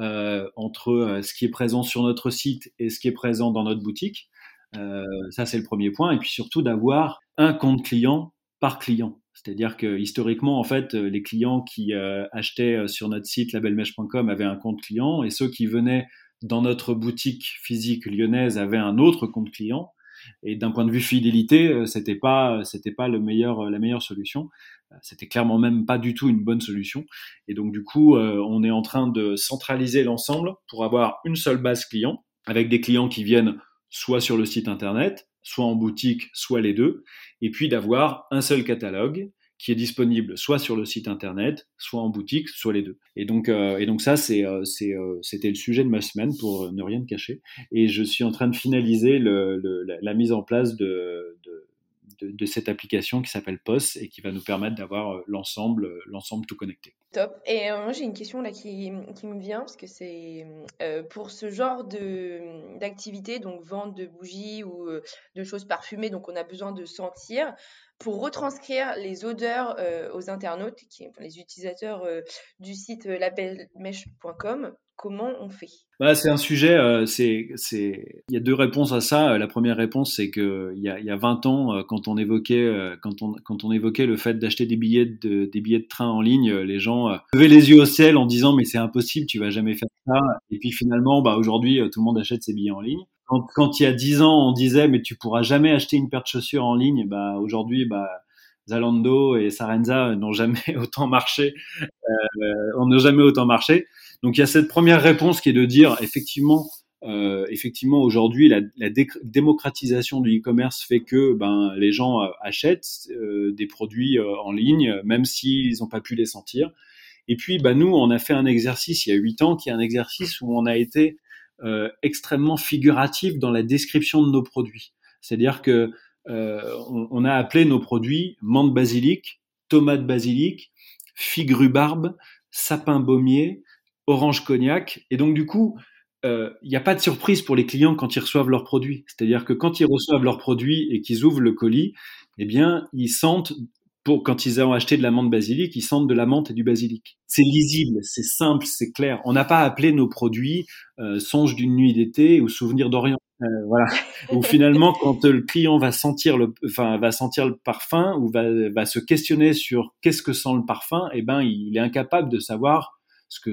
euh, entre euh, ce qui est présent sur notre site et ce qui est présent dans notre boutique. Euh, ça, c'est le premier point. Et puis surtout d'avoir un compte client par client. C'est-à-dire que historiquement, en fait, les clients qui euh, achetaient sur notre site labelmèche.com avaient un compte client et ceux qui venaient dans notre boutique physique lyonnaise avaient un autre compte client. Et d'un point de vue fidélité, euh, c'était pas, c'était pas le meilleur, la meilleure solution. Euh, c'était clairement même pas du tout une bonne solution. Et donc du coup, euh, on est en train de centraliser l'ensemble pour avoir une seule base client avec des clients qui viennent soit sur le site internet, soit en boutique, soit les deux, et puis d'avoir un seul catalogue qui est disponible soit sur le site internet, soit en boutique, soit les deux. Et donc, euh, et donc ça, c'est, euh, c'est, euh, c'était le sujet de ma semaine pour ne rien cacher. Et je suis en train de finaliser le, le, la, mise en place de, de, de, cette application qui s'appelle POS et qui va nous permettre d'avoir l'ensemble, l'ensemble tout connecté. Top. Et moi, j'ai une question là qui, qui me vient parce que c'est pour ce genre de d'activité, donc vente de bougies ou de choses parfumées, donc on a besoin de sentir pour retranscrire les odeurs euh, aux internautes, qui, les utilisateurs euh, du site euh, labelmèche.com, comment on fait bah, C'est un sujet, c'est... il y a deux réponses à ça. La première réponse, c'est qu'il y a, y a 20 ans, quand on, évoquait, on, on le fait d'acheter des billets de, train en ligne, les gens levaient les yeux au ciel en disant mais c'est impossible, tu vas jamais faire ça. Et puis finalement, bah, aujourd'hui, tout le monde achète ses billets en ligne quand, il y a dix ans, on disait mais tu pourras jamais acheter une paire de chaussures en ligne, bah aujourd'hui, Zalando et Sarenza n'ont jamais autant marché, euh, n'ont jamais autant marché. Donc il y a cette première réponse qui est de dire effectivement, euh, effectivement aujourd'hui la, démocratisation du e-commerce fait que ben les gens euh, achètent euh, des produits en ligne même s'ils n'ont pas pu les sentir. Et puis bah nous on a fait un exercice il y a huit ans qui est un exercice où on a été extrêmement figuratif dans la description de nos produits. C'est-à-dire que euh, on, on, a appelé nos produits menthe basilic, tomate basilic, figue rhubarbe, sapin baumier, orange cognac. Et donc du coup, il euh, n'y a pas de surprise pour les clients quand ils reçoivent leurs produits. C'est-à-dire que quand ils reçoivent leurs produits et qu'ils ouvrent le colis, eh bien, ils sentent pour quand ils ont acheté de la menthe basilic, ils sentent de la menthe et du basilic. C'est lisible, c'est simple, c'est clair. On n'a pas appelé nos produits euh, Songe d'une nuit d'été ou Souvenir d'Orient. voilà. Ou finalement, quand le client va sentir le, enfin, va sentir le parfum ou va, va se questionner sur qu'est-ce que sent le parfum, eh ben, il est incapable de savoir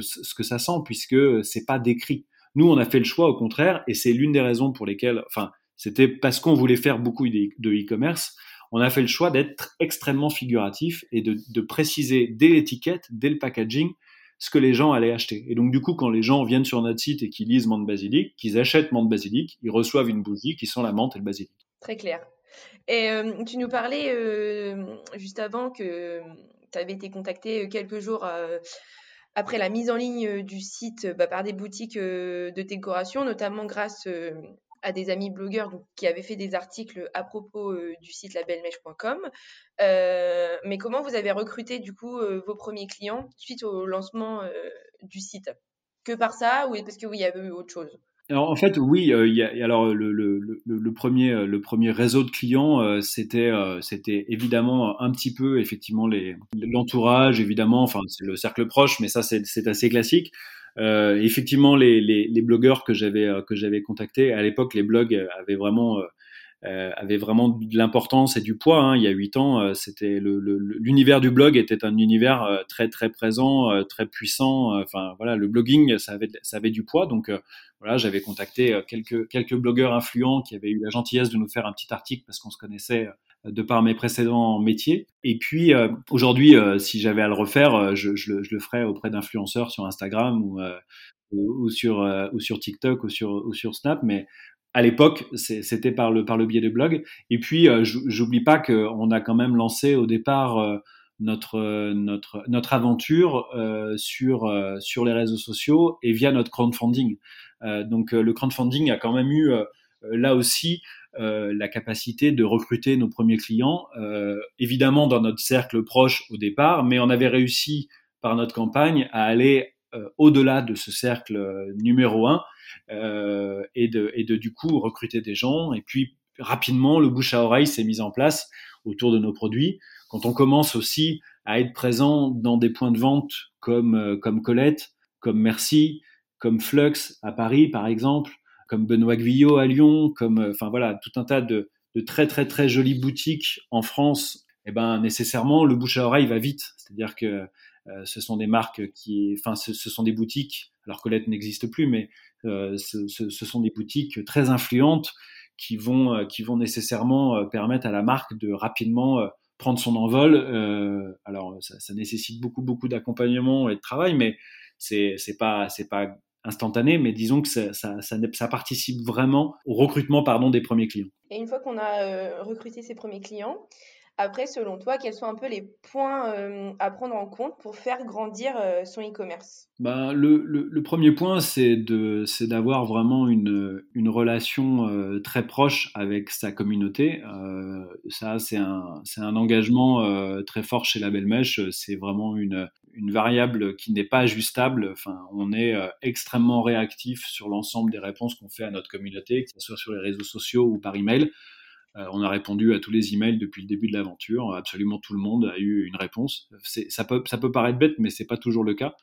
ce que ça sent puisque c'est pas décrit. Nous, on a fait le choix au contraire, et c'est l'une des raisons pour lesquelles, enfin, c'était parce qu'on voulait faire beaucoup de e-commerce, on a fait le choix d'être extrêmement figuratif et de, préciser dès l'étiquette, dès le packaging, ce que les gens allaient acheter. Et donc, du coup, quand les gens viennent sur notre site et qu'ils lisent menthe basilic, qu'ils achètent menthe basilic, ils reçoivent une bougie qui sent la menthe et le basilic. Très clair. Et euh, tu nous parlais euh, juste avant que tu avais été contacté quelques jours euh, après la mise en ligne du site bah, par des boutiques de décoration, notamment grâce à des amis blogueurs qui avaient fait des articles à propos du site labelmèche.com. mais comment vous avez recruté du coup vos premiers clients suite au lancement du site? Que par ça ou parce que vous y avez eu autre chose? En fait, oui. il y a, alors le, le, le, premier le premier réseau de clients, c'était c'était évidemment un petit peu effectivement les l'entourage, évidemment. Enfin, c'est le cercle proche, mais ça c'est assez classique. Euh, effectivement, les, les, les, blogueurs que j'avais euh, que j'avais contactés à l'époque, les blogs avaient vraiment euh, avait vraiment de l'importance et du poids. Hein. Il y a huit ans, c'était l'univers du blog était un univers très très présent, très puissant. Enfin voilà, le blogging, ça avait ça avait du poids. Donc voilà, j'avais contacté quelques quelques blogueurs influents qui avaient eu la gentillesse de nous faire un petit article parce qu'on se connaissait de par mes précédents métiers. Et puis euh, aujourd'hui, euh, si j'avais à le refaire, euh, je, je, le, je, le, ferais auprès d'influenceurs sur Instagram ou, ou, ou, sur ou sur TikTok ou sur ou sur Snap. Mais à l'époque, c'était par le biais de blog. Et puis, j'oublie pas qu'on a quand même lancé au départ notre notre notre aventure sur les réseaux sociaux et via notre crowdfunding. donc le crowdfunding a quand même eu là aussi euh, la capacité de recruter nos premiers clients, euh, évidemment dans notre cercle proche au départ, mais on avait réussi par notre campagne à aller euh, au-delà de ce cercle numéro un et, de, et de du coup recruter des gens. Et puis rapidement, le bouche à oreille s'est mis en place autour de nos produits. Quand on commence aussi à être présent dans des points de vente comme, comme Colette, comme Merci, comme Flux à Paris par exemple, comme Benoît Guyot à Lyon, comme euh, enfin voilà tout un tas de, très très très jolies boutiques en France, eh ben nécessairement le bouche à oreille va vite. C'est-à-dire que euh, ce sont des marques qui, enfin ce, sont des boutiques. Alors Colette n'existe plus, mais euh, ce, sont des boutiques très influentes qui vont euh, qui vont nécessairement euh, permettre à la marque de rapidement prendre son envol. alors ça, nécessite beaucoup beaucoup d'accompagnement et de travail, mais c'est c'est pas c'est pas instantané, mais disons que ça, ça, participe vraiment au recrutement pardon, des premiers clients. Et une fois qu'on a euh, recruté ces premiers clients, après, selon toi, quels sont un peu les points euh, à prendre en compte pour faire grandir euh, son e-commerce? Ben, le, premier point, c'est d'avoir vraiment une, une relation euh, très proche avec sa communauté. Ça, c'est un, un engagement très fort chez la Belle Mèche. C'est vraiment une, une variable qui n'est pas ajustable. Enfin, on est extrêmement réactif sur l'ensemble des réponses qu'on fait à notre communauté, que ce soit sur les réseaux sociaux ou par email. Euh, on a répondu à tous les emails depuis le début de l'aventure. Absolument tout le monde a eu une réponse. Ça peut, paraître bête, mais c'est pas toujours le cas.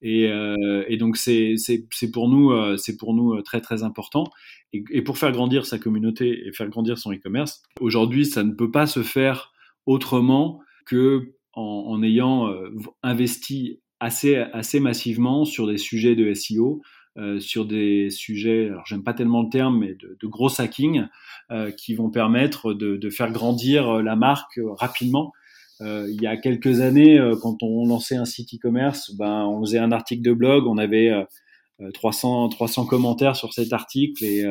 Et, euh, donc c'est pour nous euh, très très important. Et, pour faire grandir sa communauté et faire grandir son e-commerce, aujourd'hui ça ne peut pas se faire autrement que en, en ayant investi assez assez massivement sur des sujets de SEO, euh, sur des sujets, alors j'aime pas tellement le terme, mais de, de gros hacking, euh, qui vont permettre de, de, faire grandir la marque rapidement. Euh, il y a quelques années, quand on lançait un site e-commerce, ben, on faisait un article de blog, on avait 300, 300 commentaires sur cet article et,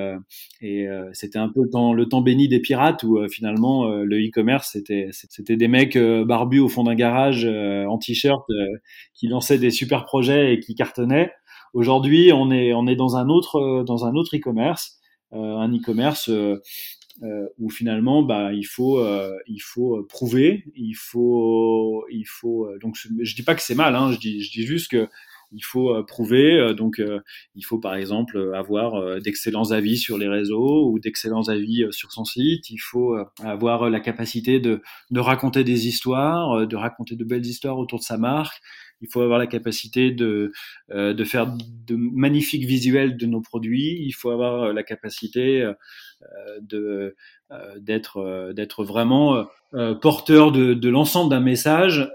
et c'était un peu le temps, le temps béni des pirates où finalement le e-commerce c'était c'était des mecs barbus au fond d'un garage en t-shirt qui lançaient des super projets et qui cartonnaient. Aujourd'hui, on est, dans un autre, euh, dans un autre e-commerce, euh, un e-commerce euh, où finalement, bah, il faut, il faut prouver, il faut, il faut. donc, je dis pas que c'est mal, hein, je dis juste que il faut prouver. donc, il faut par exemple avoir d'excellents avis sur les réseaux ou d'excellents avis sur son site. Il faut avoir la capacité de, de raconter des histoires, de raconter de belles histoires autour de sa marque il faut avoir la capacité de, de faire de magnifiques visuels de nos produits, il faut avoir la capacité de d'être d'être vraiment porteur de, de l'ensemble d'un message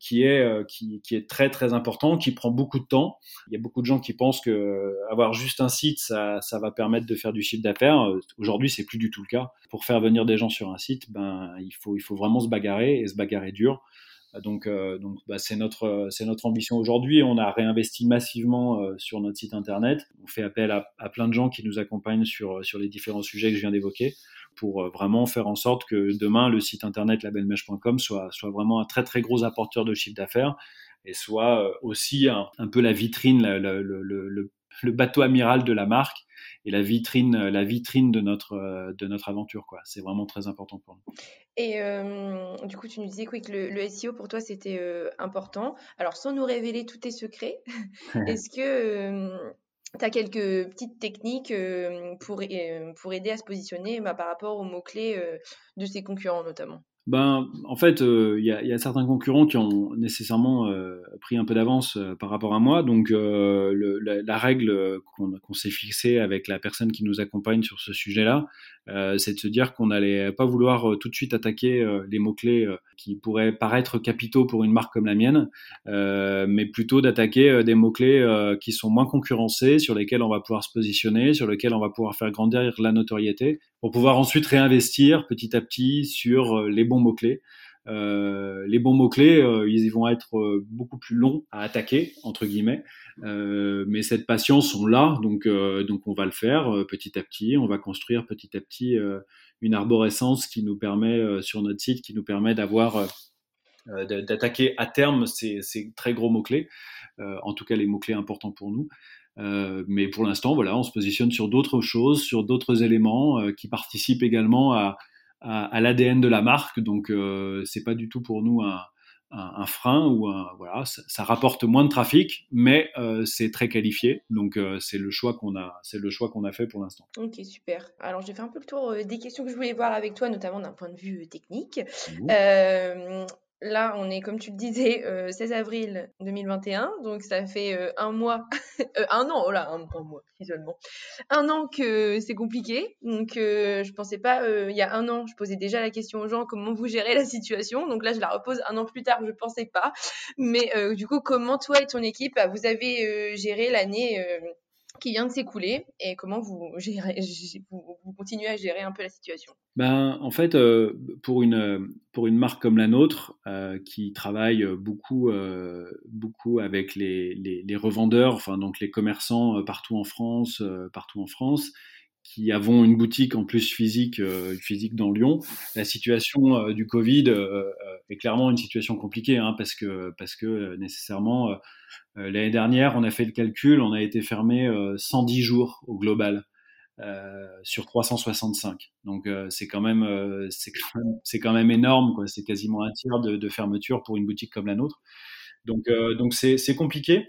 qui est qui, qui, est très très important, qui prend beaucoup de temps. Il y a beaucoup de gens qui pensent que avoir juste un site, ça, ça va permettre de faire du chiffre d'affaires. Aujourd'hui, c'est plus du tout le cas. Pour faire venir des gens sur un site, ben il faut il faut vraiment se bagarrer et se bagarrer dur. Donc, euh, donc bah, c'est notre, c'est notre ambition aujourd'hui. On a réinvesti massivement euh, sur notre site internet. On fait appel à, à, plein de gens qui nous accompagnent sur, sur les différents sujets que je viens d'évoquer pour euh, vraiment faire en sorte que demain, le site internet labelmèche.com soit, soit vraiment un très très gros apporteur de chiffre d'affaires et soit aussi un, peu la vitrine, le, le, le bateau amiral de la marque et la vitrine, la vitrine de notre, de notre aventure. Quoi. C'est vraiment très important pour nous. Et euh, du coup, tu nous disais que le, SEO pour toi c'était euh, important. Alors, sans nous révéler tous tes secrets, est-ce que euh, tu as quelques petites techniques pour, pour aider à se positionner bah, par rapport aux mots-clés de ses concurrents notamment? Ben, en fait, il y, a, y, a, certains concurrents qui ont nécessairement pris un peu d'avance par rapport à moi. Donc, le, la, la, règle qu'on s'est fixée avec la personne qui nous accompagne sur ce sujet-là, euh, c'est de se dire qu'on n'allait pas vouloir euh, tout de suite attaquer euh, les mots-clés qui pourraient paraître capitaux pour une marque comme la mienne, mais plutôt d'attaquer des mots-clés qui sont moins concurrencés, sur lesquels on va pouvoir se positionner, sur lesquels on va pouvoir faire grandir la notoriété, pour pouvoir ensuite réinvestir petit à petit sur les bons mots-clés. Euh, les bons mots-clés, euh, ils vont être euh, beaucoup plus longs à attaquer, entre guillemets. mais cette patience, on l'a, donc, donc on va le faire petit à petit. On va construire petit à petit une arborescence qui nous permet, sur notre site, qui nous permet d'avoir d'attaquer à terme ces, ces très gros mots-clés, en tout cas les mots-clés importants pour nous. Euh, mais pour l'instant, voilà, on se positionne sur d'autres choses, sur d'autres éléments euh, qui participent également à, à, l'ADN de la marque. Donc, euh, c'est pas du tout pour nous un, un, frein ou un, voilà, ça, rapporte moins de trafic, mais euh, c'est très qualifié. Donc, euh, c'est le choix qu'on a, c'est le choix qu'on a fait pour l'instant. Ok, super. Alors, j'ai fait un peu le tour des questions que je voulais voir avec toi, notamment d'un point de vue technique. Là, on est, comme tu le disais, 16 euh, avril 2021, donc ça fait euh, un mois, euh, un an, oh là, un, mois, isolement, un an que c'est compliqué. Donc, je pensais pas, il y a un an, je posais déjà la question aux gens comment vous gérez la situation. Donc là, je la repose un an plus tard, je pensais pas. Mais du coup, comment toi et ton équipe, vous avez géré l'année qui vient de s'écouler et comment vous, gérez, vous, continuez à gérer un peu la situation. Ben, En fait, euh, pour, une, pour une marque comme la nôtre, euh, qui travaille beaucoup, euh, beaucoup avec les, les, revendeurs, enfin, donc les commerçants partout en France, partout en France, qui avons une boutique en plus physique, physique dans Lyon, la situation du Covid est clairement une situation compliquée, hein, parce, que, parce que nécessairement euh, l'année dernière, on a fait le calcul, on a été fermé 110 euh, jours au global. Euh, sur 365. Donc c'est quand même c'est quand, même énorme quoi. C'est quasiment un tiers de, de, fermeture pour une boutique comme la nôtre. Donc donc c'est compliqué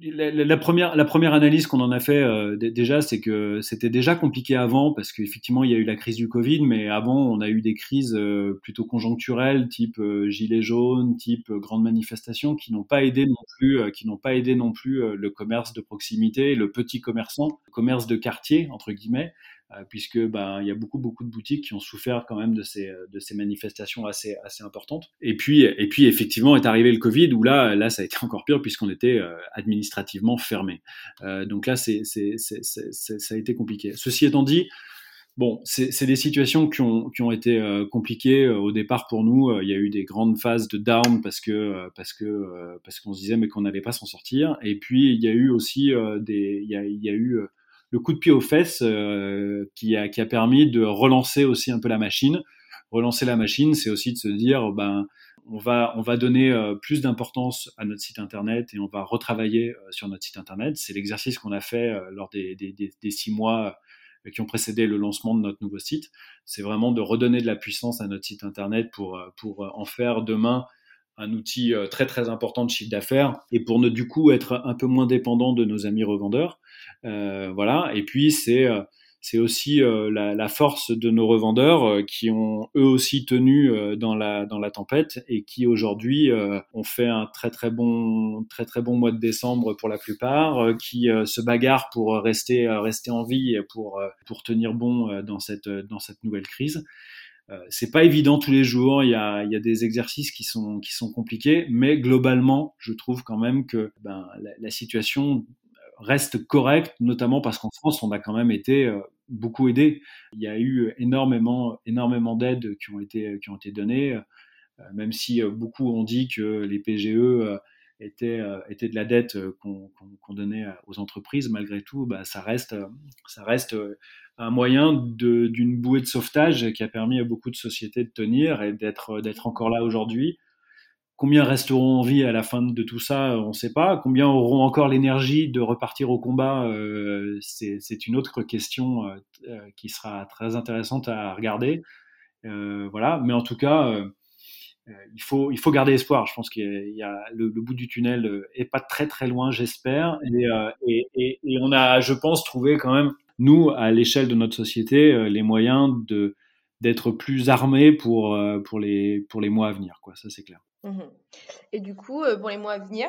la, première, analyse qu'on en a fait euh, déjà, c'est que c'était déjà compliqué avant parce qu'effectivement il y a eu la crise du Covid, mais avant on a eu des crises euh, plutôt conjoncturelles, type euh, gilets jaunes, type grandes manifestations, qui n'ont pas aidé non plus, qui n'ont pas aidé non plus le commerce de proximité, le petit commerçant, le commerce de quartier entre guillemets. Euh, puisque ben y a beaucoup beaucoup de boutiques qui ont souffert quand même de ces de ces manifestations assez assez importantes. Et puis et puis effectivement est arrivé le Covid où là là ça a été encore pire puisqu'on était euh, administrativement fermé. Euh, donc là c'est c'est ça a été compliqué. Ceci étant dit, Bon, c'est des situations qui ont, qui ont été compliquées au départ pour nous. il y a eu des grandes phases de down parce que parce que parce qu'on se disait mais qu'on n'allait pas s'en sortir. Et puis il y a eu aussi des il y a, y a eu le coup de pied aux fesses euh, qui, a, qui a permis de relancer aussi un peu la machine. Relancer la machine, c'est aussi de se dire, ben, on va, on va donner euh, plus d'importance à notre site internet et on va retravailler euh, sur notre site internet. C'est l'exercice qu'on a fait lors des, des, des, six mois qui ont précédé le lancement de notre nouveau site. C'est vraiment de redonner de la puissance à notre site internet pour, pour en faire demain un outil très très important de chiffre d'affaires et pour ne du coup être un peu moins dépendant de nos amis revendeurs. Euh, voilà. Et puis c'est euh, c'est aussi euh, la, force de nos revendeurs qui ont eux aussi tenu dans la dans la tempête et qui aujourd'hui ont fait un très très bon très très bon mois de décembre pour la plupart, qui se bagarrent pour rester rester en vie et pour pour tenir bon dans cette dans cette nouvelle crise. c'est pas évident tous les jours. Il y a, il y a des exercices qui sont qui sont compliqués, mais globalement, je trouve quand même que ben, la, la situation reste correcte, notamment parce qu'en France, on a quand même été beaucoup aidé. Il y a eu énormément, énormément d'aides qui ont été, qui ont été données, euh, même si euh, beaucoup ont dit que les PGE euh, étaient, étaient de la dette qu'on donnait aux entreprises. Malgré tout, bah, ça reste, ça reste un moyen d'une bouée de sauvetage qui a permis à beaucoup de sociétés de tenir et d'être encore là aujourd'hui. Combien resteront en vie à la fin de tout ça, on ne sait pas. Combien auront encore l'énergie de repartir au combat, euh, c'est une autre question euh, euh, qui sera très intéressante à regarder. voilà, mais en tout cas, il faut garder espoir. Je pense qu'il le, bout du tunnel est pas très très loin, j'espère. Et, on a, je pense, trouvé quand même nous à l'échelle de notre société les moyens d'être plus armés pour pour les pour les mois à venir. Ça c'est clair. Mmh Et du coup, euh, pour les mois à venir,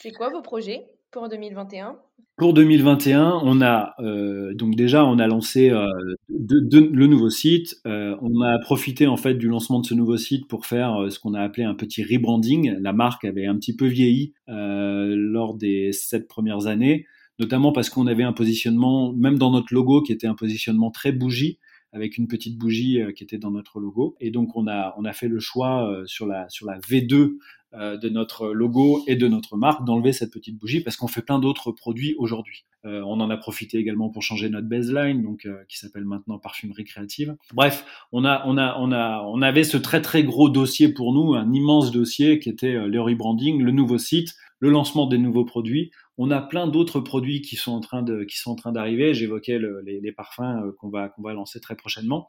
c'est quoi vos projets pour 2021 Pour 2021, on a euh, donc déjà on a lancé euh, le nouveau site. on a profité en fait du lancement de ce nouveau site pour faire ce qu'on a appelé un petit rebranding. La marque avait un petit peu vieilli lors des sept premières années, notamment parce qu'on avait un positionnement, même dans notre logo, qui était un positionnement très bougie avec une petite bougie euh, qui était dans notre logo. Et donc on a on a fait le choix euh, sur la sur la V2 euh, de notre logo et de notre marque d'enlever cette petite bougie parce qu'on fait plein d'autres produits aujourd'hui. on en a profité également pour changer notre baseline, donc qui s'appelle maintenant parfumerie créative. Bref, on a on a on a on avait ce très très gros dossier pour nous, un immense dossier qui était le rebranding, le nouveau site, le lancement des nouveaux produits. On a plein d'autres produits qui sont en train de qui sont en train d'arriver. J'évoquais les, parfums euh, qu'on va qu'on va lancer très prochainement.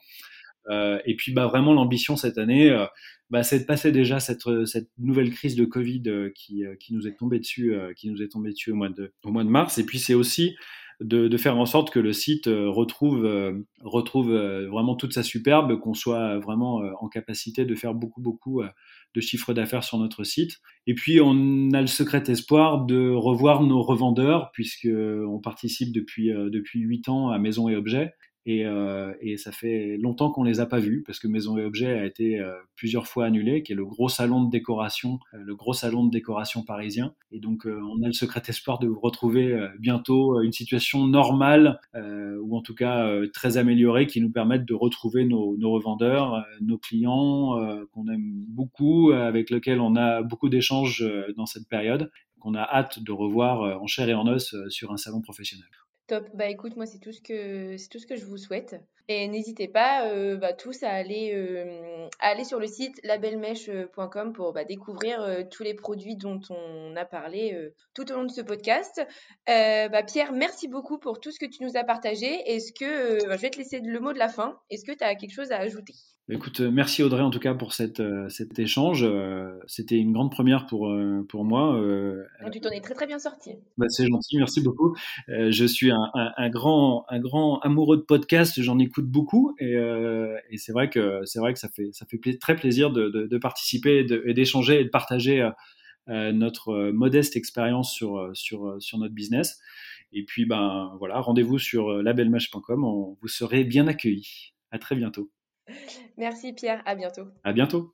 Euh, et puis bah vraiment l'ambition cette année, euh, bah, c'est de passer déjà cette, cette nouvelle crise de Covid qui, qui nous est tombée dessus, qui nous est tombée dessus au mois de au mois de mars. Et puis c'est aussi de, de, faire en sorte que le site retrouve retrouve vraiment toute sa superbe, qu'on soit vraiment en capacité de faire beaucoup beaucoup de chiffre d'affaires sur notre site. Et puis, on a le secret espoir de revoir nos revendeurs, puisqu'on participe depuis, euh, depuis 8 ans à Maison et Objets. Et, euh, et, ça fait longtemps qu'on les a pas vus parce que Maison et Objets a été euh, plusieurs fois annulé, qui est le gros salon de décoration, euh, le gros salon de décoration parisien. Et donc euh, on a le secret espoir de vous retrouver bientôt une situation normale ou en tout cas très améliorée qui nous permette de retrouver nos, nos revendeurs, nos clients qu'on aime beaucoup, avec lesquels on a beaucoup d'échanges dans cette période, qu'on a hâte de revoir en chair et en os sur un salon professionnel. Bah écoute, moi c'est tout ce que c'est tout ce que je vous souhaite. Et n'hésitez pas euh, bah, tous à aller euh, aller sur le site labelmèche.com pour bah, découvrir euh, tous les produits dont on a parlé tout au long de ce podcast. Bah, Pierre, merci beaucoup pour tout ce que tu nous as partagé. Est-ce que bah, je vais te laisser le mot de la fin. Est-ce que tu as quelque chose à ajouter? Écoute, euh, merci Audrey en tout cas pour cette, euh, cet échange. Euh, c'était une grande première pour, pour moi. Ah, tu t'en es très très bien sorti. Bah, c'est gentil, merci beaucoup. je suis un, un, grand, un grand amoureux de podcast, j'en écoute beaucoup et, et c'est vrai que c'est vrai que ça fait, ça fait très plaisir de, de, de participer et d'échanger et de partager notre modeste expérience sur, sur, sur notre business. Et puis ben voilà, rendez-vous sur labelmash.com, vous serez bien accueillis. À très bientôt. Merci Pierre, à bientôt. À bientôt.